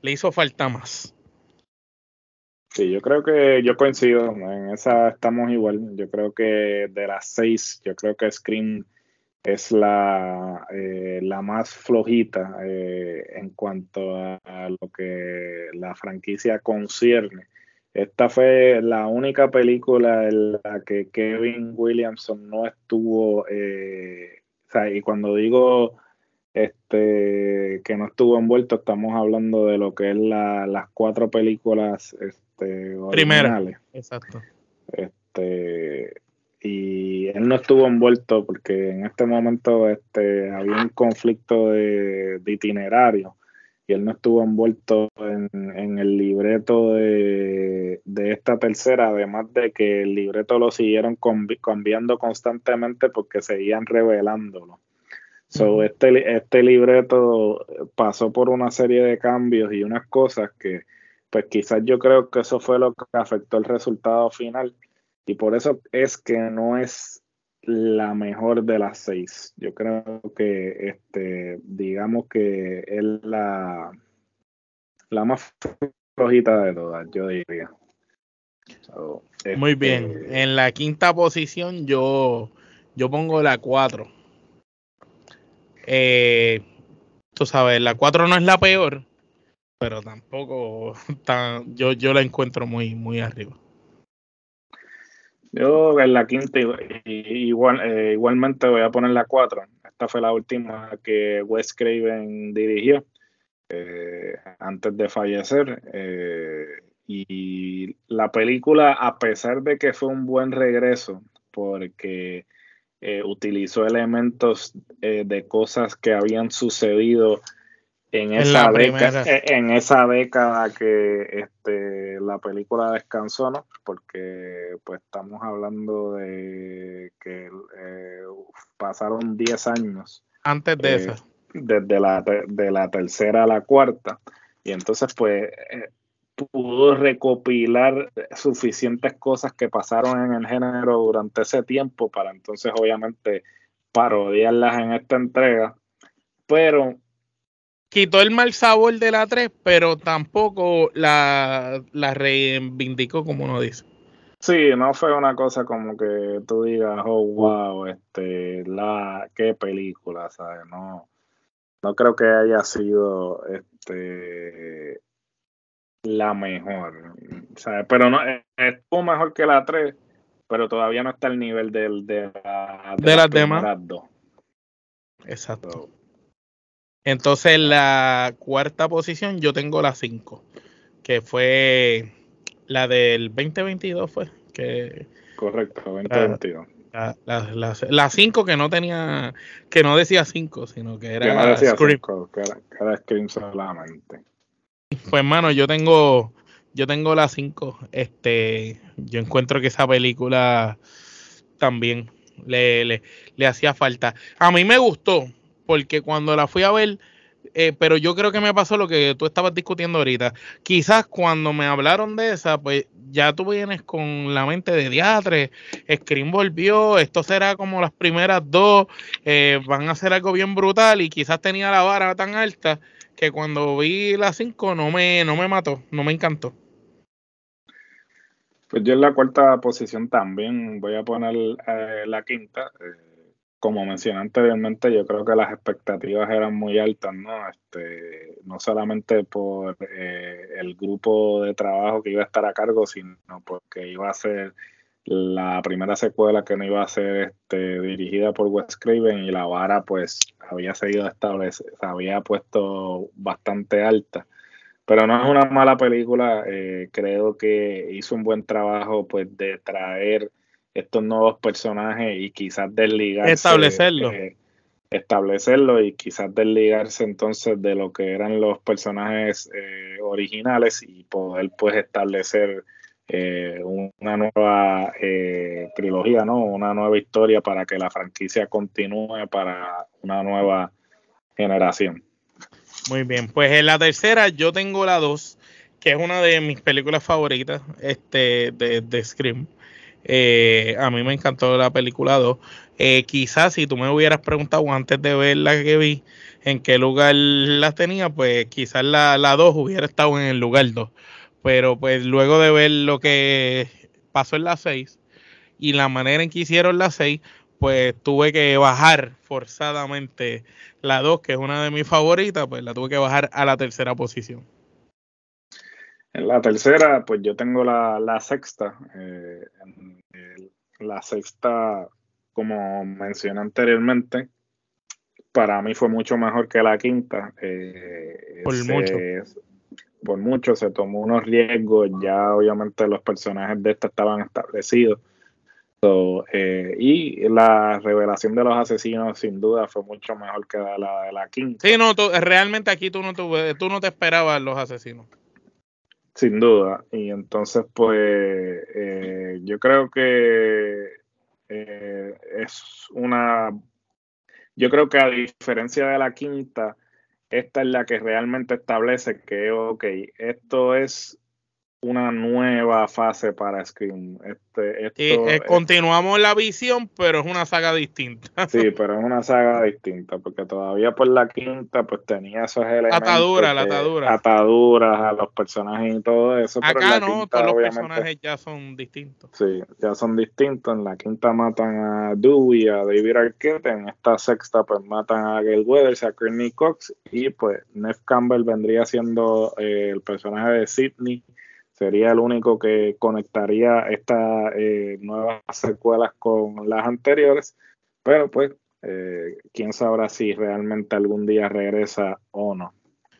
Le hizo falta más. Sí, yo creo que yo coincido, en esa estamos igual. Yo creo que de las seis, yo creo que Scream es la, eh, la más flojita eh, en cuanto a, a lo que la franquicia concierne. Esta fue la única película en la que Kevin Williamson no estuvo, eh, o sea, y cuando digo este que no estuvo envuelto, estamos hablando de lo que es la- las cuatro películas este, Primera. originales. Exacto. Este, y él no estuvo envuelto porque en este momento este, había un conflicto de, de itinerario y él no estuvo envuelto en, en el libreto de, de esta tercera, además de que el libreto lo siguieron cambiando constantemente porque seguían revelándolo. So, este, este libreto pasó por una serie de cambios y unas cosas que, pues quizás yo creo que eso fue lo que afectó el resultado final. Y por eso es que no es la mejor de las seis. Yo creo que, este, digamos que es la, la más flojita de todas, yo diría. So, Muy este, bien. En la quinta posición yo, yo pongo la 4. Eh, tú sabes, la 4 no es la peor, pero tampoco tan, yo, yo la encuentro muy, muy arriba. Yo en la quinta igual, eh, igualmente voy a poner la 4. Esta fue la última que Wes Craven dirigió eh, antes de fallecer. eh, y la película, a pesar de que fue un buen regreso, porque utilizó elementos de cosas que habían sucedido en esa, década, eh, en esa década que este, la película descansó, ¿no? Porque pues estamos hablando de que pasaron 10 años. Antes de eso. Desde la, de la tercera a la cuarta. Y entonces pues pudo recopilar suficientes cosas que pasaron en el género durante ese tiempo para entonces obviamente parodiarlas en esta entrega. Pero quitó el mal sabor de la 3, pero tampoco la, la reivindicó como uno dice. Sí, no fue una cosa como que tú digas, oh wow, este, la, qué película, ¿sabes? No, no creo que haya sido este la mejor. ¿sabes? Pero no, estuvo mejor que la 3, pero todavía no está al nivel del, de, la, de, las demás. Dos. Exacto. Entonces, la cuarta posición, yo tengo la 5, que fue la del 2022, fue. Que, Correcto, 2022. La 5 que no tenía, que no decía 5, sino que era, que no decía cinco, que era, que era Scream solamente. Pues hermano, yo tengo yo tengo la 5. Este, yo encuentro que esa película también le, le, hacía falta. A mí me gustó, porque cuando la fui a ver, eh, pero yo creo que me pasó lo que tú estabas discutiendo ahorita. Quizás cuando me hablaron de esa, pues ya tú vienes con la mente de diatre, Scream volvió, esto será como las primeras dos, eh, van a hacer algo bien brutal y quizás tenía la vara tan alta que cuando vi la 5 no me, no me mató, no me encantó. Pues yo en la cuarta posición también voy a poner eh, la quinta. Eh, como mencioné anteriormente, yo creo que las expectativas eran muy altas, ¿no? Este, no solamente por eh, el grupo de trabajo que iba a estar a cargo, sino porque iba a ser la primera secuela que no iba a ser este, dirigida por Wes Craven y la vara pues había seguido establecida, se había puesto bastante alta. Pero no es una mala película, eh, creo que hizo un buen trabajo pues de traer estos nuevos personajes y quizás desligarse. Establecerlo. Eh, establecerlo y quizás desligarse entonces de lo que eran los personajes eh, originales y poder pues establecer eh, una nueva eh, trilogía, ¿no? Una nueva historia para que la franquicia continúe para una nueva generación. Muy bien, pues en la tercera yo tengo la 2, que es una de mis películas favoritas este, de, de Scream. Eh, a mí me encantó la película 2. quizás si tú me hubieras preguntado antes de ver la que vi en qué lugar la tenía, pues quizás la, la 2 hubiera estado en el lugar 2 pero pues luego de ver lo que pasó en la 6 y la manera en que hicieron la 6, pues tuve que bajar forzadamente la 2, que es una de mis favoritas, pues la tuve que bajar a la tercera posición. En la tercera, pues yo tengo la, sexta. Eh, la sexta, como mencioné anteriormente, para mí fue mucho mejor que la quinta. Eh, Por mucho por mucho, se tomó unos riesgos, ya obviamente los personajes de esta estaban establecidos. Eh, y la revelación de los asesinos sin duda fue mucho mejor que la de la quinta. Sí, no, realmente aquí tú no, tú no te esperabas los asesinos. Sin duda. Y entonces, pues, eh, yo creo que eh, es una... Yo creo que a diferencia de la quinta, esta es la que realmente establece que, ok, esto es una nueva fase para Scream. Este, eh, continuamos la visión, pero es una saga distinta. Sí, pero es una saga distinta, porque todavía por la quinta pues tenía esos elementos. Atadura, la atadura. Ataduras a los personajes y todo eso. Acá no, todos los personajes ya son distintos. Sí, ya son distintos. En la quinta matan a Dewey, a David Arquette. En esta sexta pues matan a Gail Weathers, a Courtney Cox. Y pues Neff Campbell vendría siendo eh, el personaje de Sidney sería el único que conectaría estas eh, nuevas secuelas con las anteriores, pero pues eh, quién sabrá si realmente algún día regresa o no.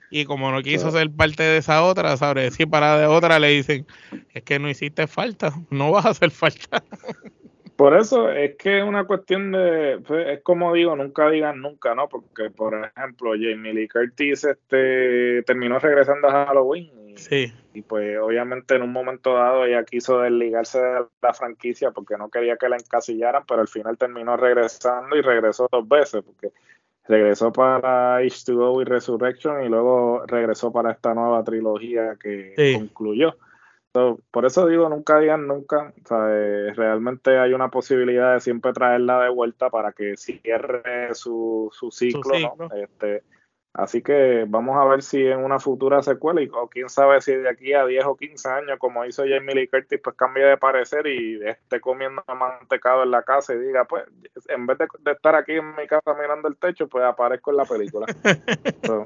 y como no quiso ser parte de esa otra, ¿sabes? Si para de otra le dicen, es que no hiciste falta, no vas a hacer falta. Por eso es que es una cuestión de, pues, es como digo, nunca digan nunca, ¿no? Porque, por ejemplo, Jamie Lee Curtis este, terminó regresando a Halloween. Y, sí. Y pues obviamente en un momento dado ella quiso desligarse de la franquicia porque no quería que la encasillaran, pero al final terminó regresando y regresó dos veces, porque regresó para H2O y Resurrection y luego regresó para esta nueva trilogía que concluyó por eso digo, nunca digan nunca. Eh, realmente hay una posibilidad de siempre traerla de vuelta para que cierre su, su ciclo. Este, así que vamos a ver si en una futura secuela, y, o quién sabe si de aquí a 10 o 15 años, como hizo Jamie Lee Curtis, pues cambie de parecer y esté comiendo mantecado en la casa y diga, pues, en vez de, estar aquí en mi casa mirando el techo, pues aparezco en la película. so,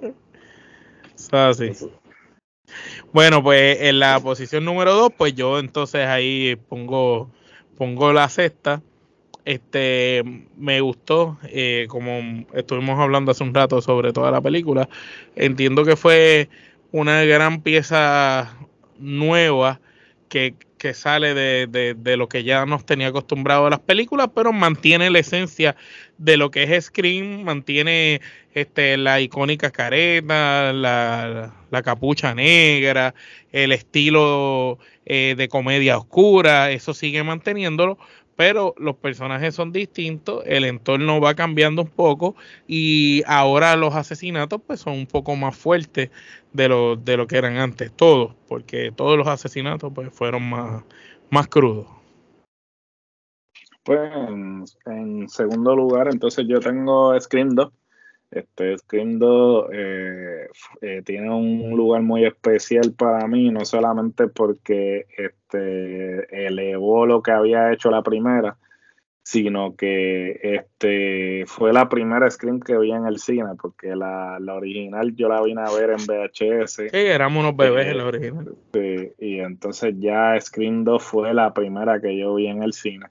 bueno, pues en la posición número 2, pues yo entonces ahí pongo, pongo la sexta. Este me gustó, eh, como estuvimos hablando hace un rato sobre toda la película. Entiendo que fue una gran pieza nueva que, que sale de, de, de, lo que ya nos tenía acostumbrado a las películas, pero mantiene la esencia de lo que es Scream, mantiene este, la icónica careta, la, la capucha negra, el estilo eh, de comedia oscura, eso sigue manteniéndolo, pero los personajes son distintos, el entorno va cambiando un poco y ahora los asesinatos pues son un poco más fuertes de lo, de lo que eran antes, todos, porque todos los asesinatos pues fueron más, más crudos. Pues en, segundo lugar, entonces yo tengo Scream 2. Este Scream 2 eh, eh, tiene un lugar muy especial para mí, no solamente porque este, elevó lo que había hecho la primera, sino que este fue la primera Scream que vi en el cine, porque la, original yo la vine a ver en VHS. Sí, éramos unos bebés en la original. Sí, y entonces ya Scream 2 fue la primera que yo vi en el cine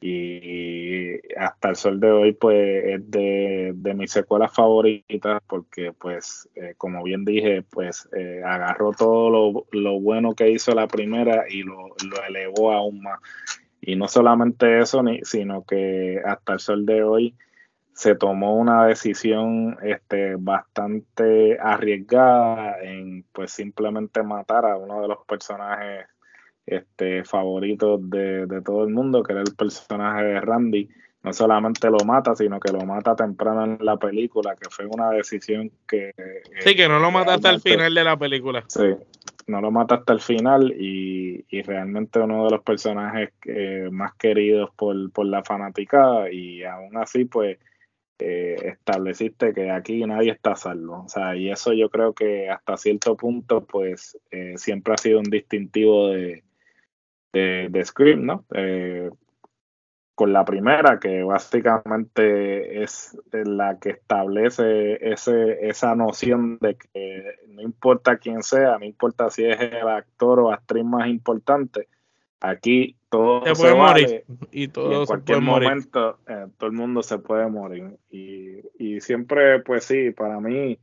y hasta el sol de hoy pues es de, mis secuelas favoritas porque pues eh, como bien dije pues eh, agarró todo lo, lo, bueno que hizo la primera y lo, lo, elevó aún más. Y no solamente eso ni, sino que hasta el sol de hoy se tomó una decisión este bastante arriesgada en pues simplemente matar a uno de los personajes este, favorito de, todo el mundo, que era el personaje de Randy. No solamente lo mata, sino que lo mata temprano en la película, que fue una decisión que... Sí, que no lo mata hasta el final de la película. Sí, no lo mata hasta el final y, y realmente uno de los personajes eh, más queridos por, por la fanaticada y aún así pues eh, estableciste que aquí nadie está salvo. O sea, y eso yo creo que hasta cierto punto pues eh, siempre ha sido un distintivo de, de, Scream, ¿no? Eh, con la primera, que básicamente es la que establece ese, esa noción de que no importa quién sea, no importa si es el actor o actriz más importante, aquí todo se, puede morir y, todo en cualquier momento eh, todo el mundo se puede morir y, y siempre pues sí para mí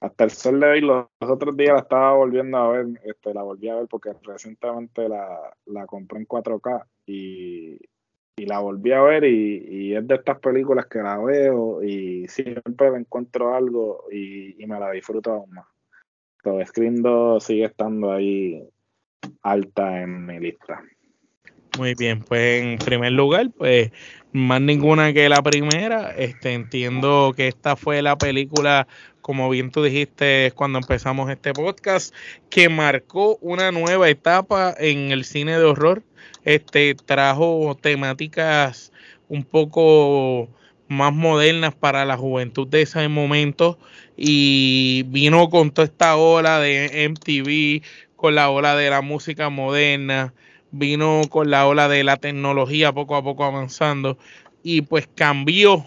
hasta el sol de hoy, los, otros días la estaba volviendo a ver, este, la volví a ver porque recientemente la, la compré en 4K y, y la volví a ver y, y, es de estas películas que la veo y siempre le encuentro algo y, y me la disfruto aún más. Todo Screen 2 sigue estando ahí alta en mi lista. Muy bien, pues en primer lugar, pues más ninguna que la primera. Este, entiendo que esta fue la película, como bien tú dijiste cuando empezamos este podcast, que marcó una nueva etapa en el cine de horror. Este trajo temáticas un poco más modernas para la juventud de ese momento y vino con toda esta ola de MTV, con la ola de la música moderna vino con la ola de la tecnología poco a poco avanzando y pues cambió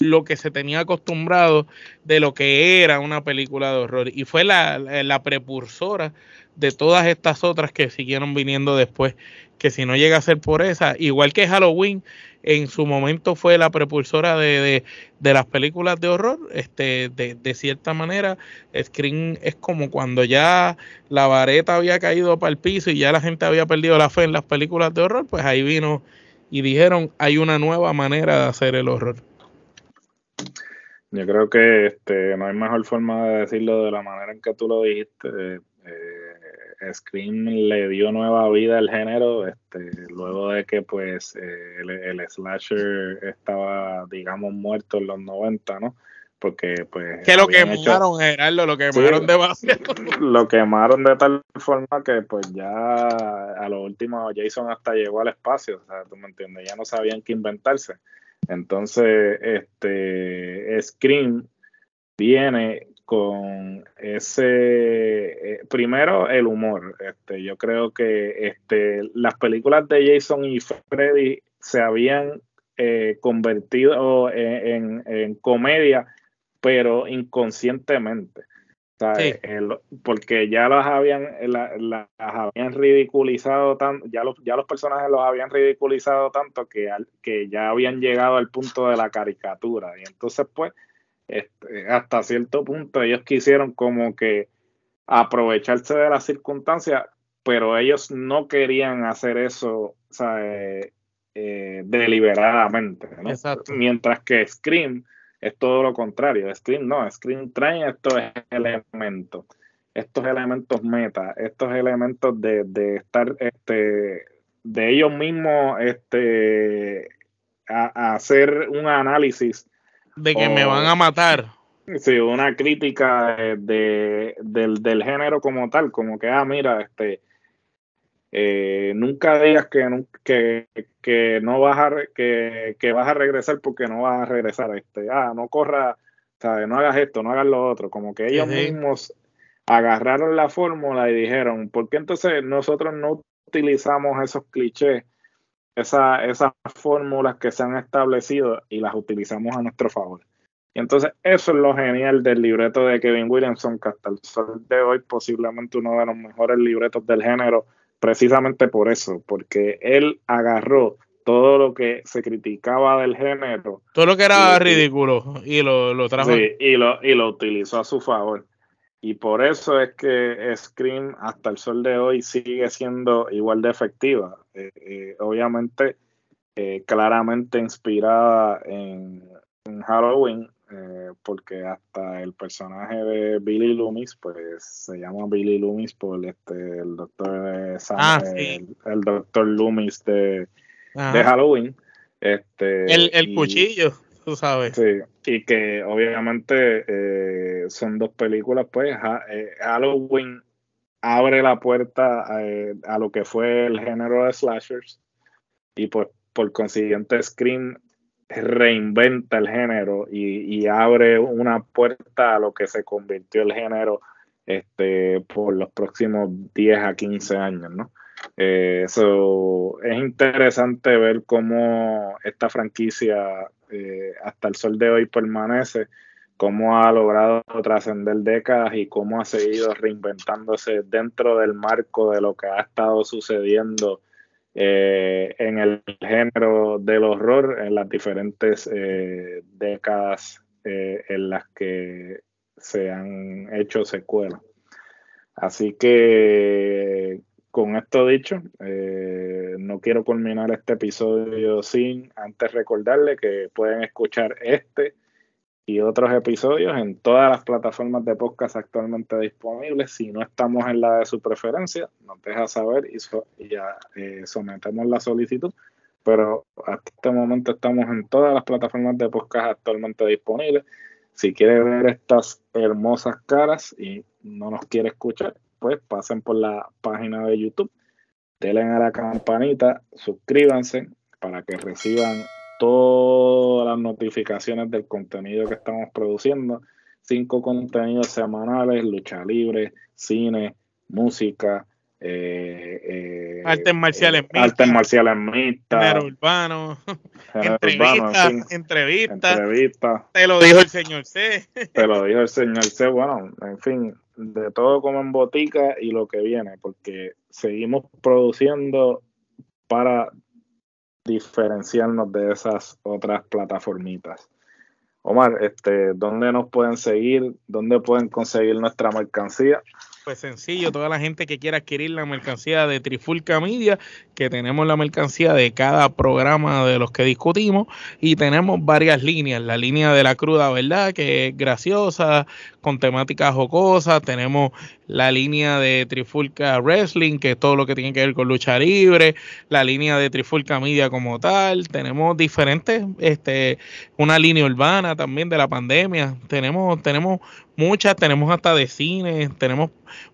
lo que se tenía acostumbrado de lo que era una película de horror. Y fue la, la precursora de todas estas otras que siguieron viniendo después, que si no llega a ser por esa, igual que Halloween, en su momento fue la propulsora de, de, las películas de horror, este, de, de, cierta manera, Scream es como cuando ya la vareta había caído para el piso y ya la gente había perdido la fe en las películas de horror, pues ahí vino y dijeron, hay una nueva manera de hacer el horror. Yo creo que este, no hay mejor forma de decirlo de la manera en que tú lo dijiste. Eh, Scream le dio nueva vida al género este, luego de que pues eh, el, slasher estaba digamos muerto en los 90, ¿no? Porque pues... Que lo quemaron, Gerardo, lo quemaron demasiado. Lo quemaron de tal forma que pues ya a lo último Jason hasta llegó al espacio, o sea, tú me entiendes, ya no sabían qué inventarse. Entonces, este Scream viene con ese eh, primero el humor este yo creo que este las películas de Jason y Freddy se habían eh, convertido en, comedia pero inconscientemente porque ya las habían las habían ridiculizado tanto ya los ya los personajes los habían ridiculizado tanto que que ya habían llegado al punto de la caricatura. Y entonces pues este, hasta cierto punto ellos quisieron como que aprovecharse de las circunstancias, pero ellos no querían hacer eso eh, eh, deliberadamente. Mientras que Scream es todo lo contrario. Scream no, Scream trae estos elementos, estos elementos meta, estos elementos de, de estar, este, de ellos mismos, este, a hacer un análisis de que me van a matar. Sí, una crítica de, del, género como tal, como que, ah, mira, este, eh, nunca digas que, que, que no vas a, que, que, vas a regresar porque no vas a regresar, este, ah, no corra, ¿sabes? no hagas esto, no hagas lo otro, como que ellos mismos agarraron la fórmula y dijeron, ¿por qué entonces nosotros no utilizamos esos clichés esa, esas fórmulas que se han establecido y las utilizamos a nuestro favor. Y entonces eso es lo genial del libreto de Kevin Williamson, que hasta el sol de hoy posiblemente uno de los mejores libretos del género, precisamente por eso, porque él agarró todo lo que se criticaba del género. Todo lo que era ridículo y lo, lo trajo. Sí, y lo, y lo utilizó a su favor. Y por eso es que Scream hasta el sol de hoy sigue siendo igual de efectiva. Eh, eh, obviamente, eh, claramente inspirada en, Halloween, porque hasta el personaje de Billy Loomis, pues se llama Billy Loomis por este el doctor de ah, el, doctor Loomis de, de Halloween. Este, el, el cuchillo sabes. Sí, y que obviamente eh, son dos películas, pues eh, Halloween abre la puerta eh, a, lo que fue el género de slashers y pues por consiguiente Scream reinventa el género y, abre una puerta a lo que se convirtió el género este, por los próximos 10 a 15 años, ¿no? Eso es interesante ver cómo esta franquicia eh, hasta el sol de hoy permanece, cómo ha logrado trascender décadas y cómo ha seguido reinventándose dentro del marco de lo que ha estado sucediendo eh, en el género del horror en las diferentes eh, décadas en las que se han hecho secuelas. Así que con esto dicho, eh, no quiero culminar este episodio sin antes recordarle que pueden escuchar este y otros episodios en todas las plataformas de podcast actualmente disponibles. Si no estamos en la de su preferencia, nos deja saber y, ya eh, sometemos la solicitud. Pero hasta este momento estamos en todas las plataformas de podcast actualmente disponibles. Si quiere ver estas hermosas caras y no nos quiere escuchar, pues pasen por la página de YouTube, denle a la campanita, suscríbanse para que reciban todas las notificaciones del contenido que estamos produciendo. Cinco contenidos semanales, lucha libre, cine, música, eh, eh, artes marciales mixtas, artes marciales mixtas, género urbano, entrevistas, entrevistas, entrevista. te lo dijo el señor C, te lo dijo el señor C, bueno, en fin, de todo como en botica y lo que viene, porque seguimos produciendo para diferenciarnos de esas otras plataformitas. Omar, este, ¿dónde nos pueden seguir? ¿Dónde pueden conseguir nuestra mercancía? Pues sencillo, toda la gente que quiera adquirir la mercancía de Trifulca Media, que tenemos la mercancía de cada programa de los que discutimos y tenemos varias líneas, la línea de la cruda, ¿verdad? Que es graciosa, con temáticas jocosas, tenemos la línea de Trifulca Wrestling, que es todo lo que tiene que ver con lucha libre, la línea de Trifulca Media como tal, tenemos diferentes, este, una línea urbana también de la pandemia, tenemos, tenemos muchas, tenemos hasta de cine, tenemos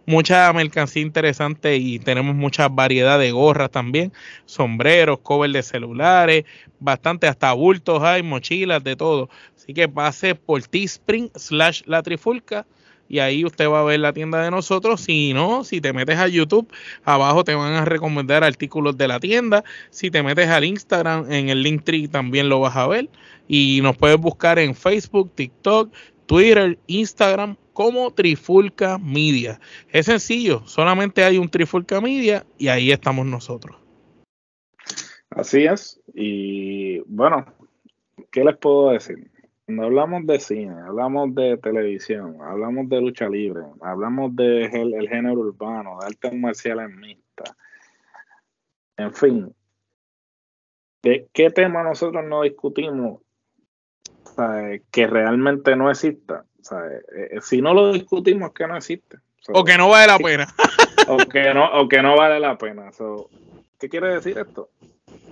mucha mercancía interesante y tenemos mucha variedad de gorras también, sombreros, cover de celulares, bastante hasta bultos hay, mochilas, de todo. Así que pase por Teespring slash la trifulca y ahí usted va a ver la tienda de nosotros. Si no, si te metes a YouTube, abajo te van a recomendar artículos de la tienda. Si te metes al Instagram, en el link tree también lo vas a ver. Y nos puedes buscar en Facebook, TikTok, Twitter, Instagram como Trifulca Media. Es sencillo, solamente hay un Trifulca Media y ahí estamos nosotros. Así es. Y bueno, ¿qué les puedo decir? Cuando hablamos de cine, hablamos de televisión, hablamos de lucha libre, hablamos de el género urbano, de artes marciales mixtas. En fin, ¿de qué tema nosotros no discutimos que realmente no exista. Eh, eh, si no lo discutimos, que no existe. o que no vale la pena. o, que no, o que no vale la pena. ¿Qué quiere decir esto?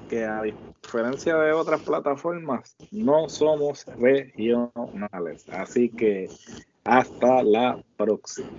Que a diferencia de otras plataformas, no somos regionales. Así que hasta la próxima.